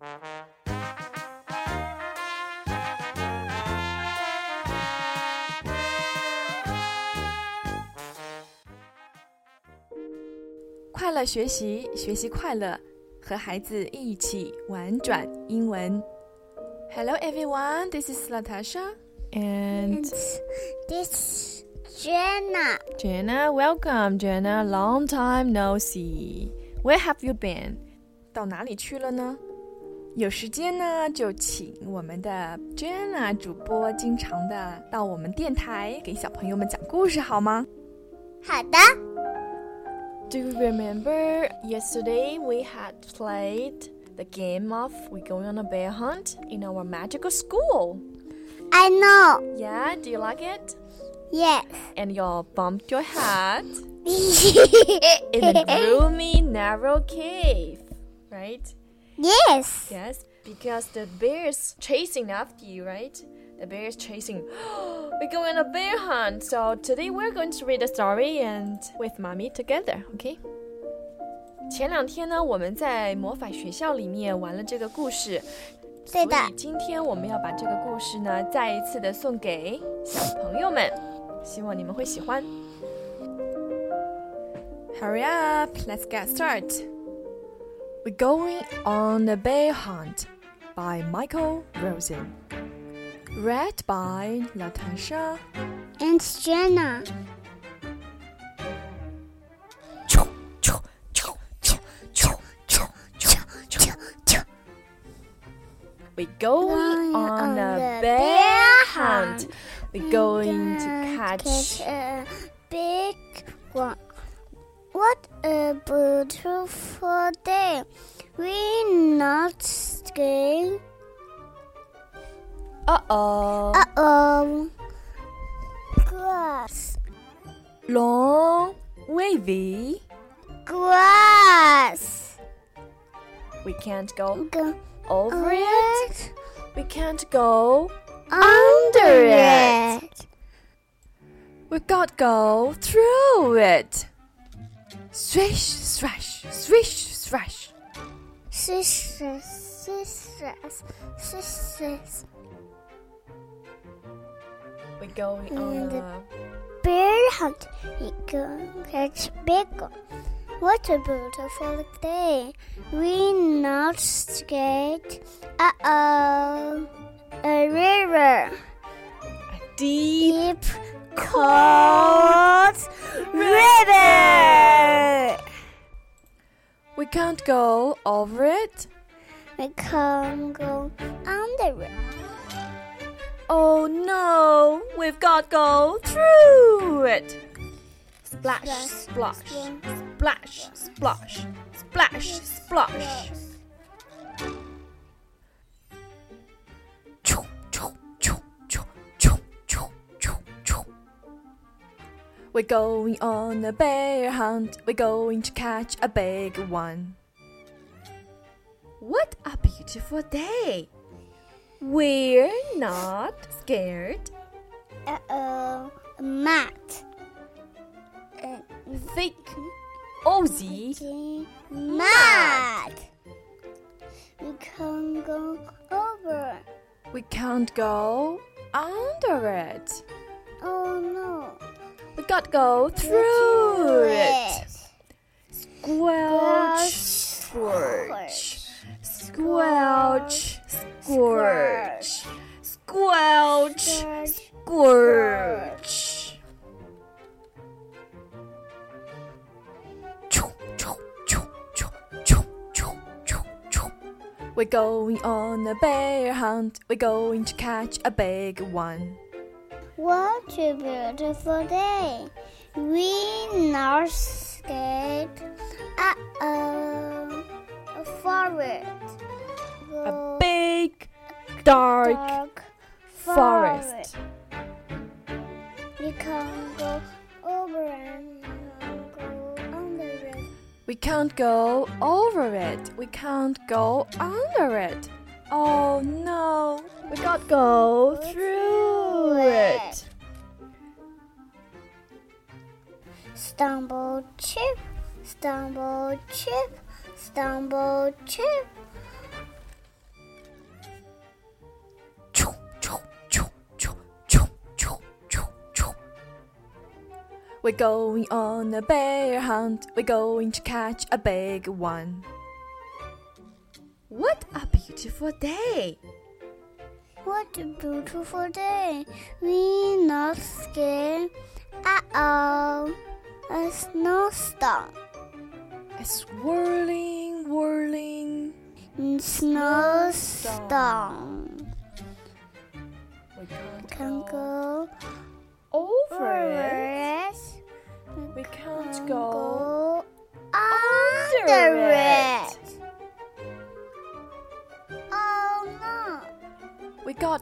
快乐学习，学习快乐，和孩子一起玩转英文。Hello everyone, this is Latasha and this Jenna. Jenna, welcome, Jenna. Long time no see. Where have you been? 到哪里去了呢？有时间呢，就请我们的 Jenna 主播经常的到我们电台给小朋友们讲故事，好吗？好的。Do you remember yesterday we had played the game of we going on a bear hunt in our magical school? I know. Yeah, do you like it? Yes. And y'all bumped your head in a gloomy narrow cave, right? Yes. Yes, because the bear is chasing after you, right? The bear is chasing. we're going on a bear hunt. So today we're going to read a story and with mommy together, okay? 前两天呢，我们在魔法学校里面玩了这个故事，所以今天我们要把这个故事呢，再一次的送给小朋友们，希望你们会喜欢。Hurry up, let's get started. We're going on a bear hunt by Michael Rosen. Read by Latasha. And Jenna. We're going Going on a the bear hunt. We're going to Gonna catch a big a beautiful day. We're not scared. Uh oh. Uh oh. Grass. Long, wavy. Grass. We can't go Go over it. it. We can't go. Under it. it. We gotta go through it. Swish, swash, swish, swash. Sisters, sisters, sisters. We're going on a Bear hunt. You can catch big. What a beautiful day. We not scared. Uh oh. Can't go over it. We can't go under it. Oh no, we've got to go through it. Splash, Splash, splash, splash, splash, splash. We're going on a bear hunt. We're going to catch a big one. What a beautiful day! We're not scared. Uh oh. Matt. mat. A Thick Ozzy mat. We can't go over. We can't go under it. Oh no. We gotta go through We're going on a bear hunt. We're going to catch a big one. What a beautiful day. We not scared. Uh oh. A forest. A big, dark, dark forest. We can can't go over it. We can't go under it. Oh no, we gotta go through it. Stumble chip, stumble chip, stumble chip. We're going on a bear hunt. We're going to catch a big one. What a beautiful day! What a beautiful day. We not scared at all. A snowstorm. A swirling, whirling. Snowstorm. We can't, Can go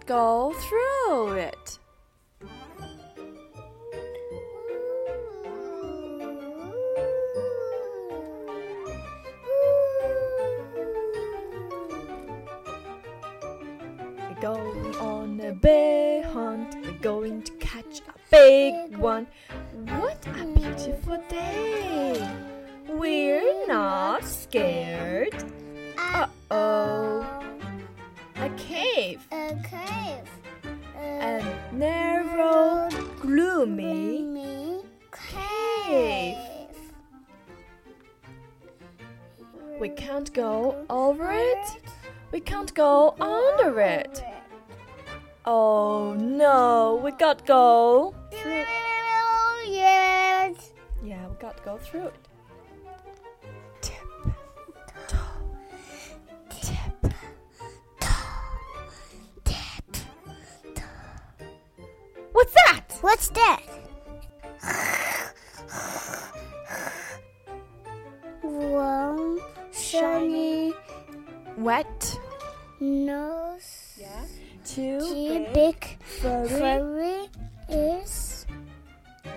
go through it. Going on a bear hunt. We're going to catch a big one. What a beautiful day! We're not scared. We can't go over it. We can't go under it. Oh no, we got to go. Through. Yes. Yeah, we got to go through it. Wet. nose. Yeah. Two Two big, big furry, is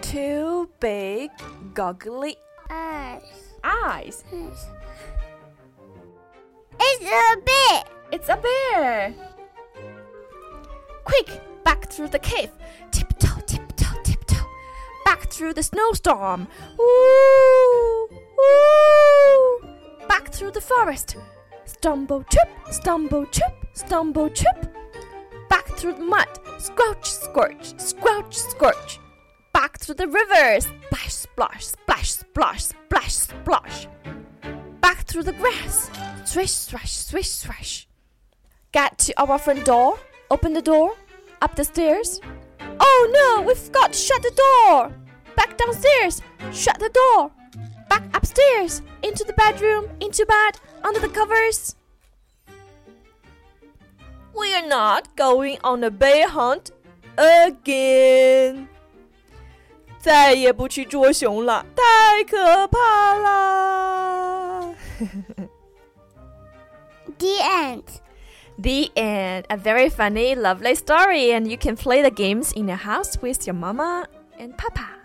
two big goggly eyes. eyes. It's a bear. It's a bear. Quick, back through the cave. Tiptoe, tiptoe, tiptoe. Back through the snowstorm. Woo! Woo! Back through the forest. Stumble, trip, stumble, trip, stumble, trip. Back through the mud. Squelch, squelch, squelch, squelch. Back through the river. Splash, splash, splash, splash, splash, splash. Back through the grass. Swish, swash, swish, swash. Get to our front door. Open the door. Up the stairs. Oh no, we've got to shut the door. Back downstairs. Shut the door. Upstairs! Into the bedroom, into bed, under the covers! We're not going on a bear hunt again! 再也不去捉熊了，太可怕啦！The end. The end. A very funny, lovely story, and you can play the games in the house with your mama and papa.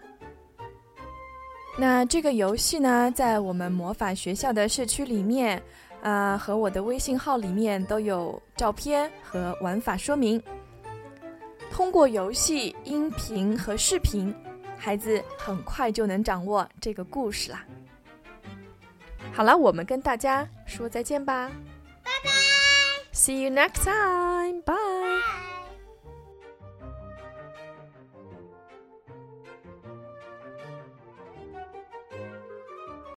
那这个游戏呢，在我们魔法学校的社区里面，啊、和我的微信号里面都有照片和玩法说明。通过游戏、音频和视频，孩子很快就能掌握这个故事啦。好了，我们跟大家说再见吧。拜拜 See you next time. Bye.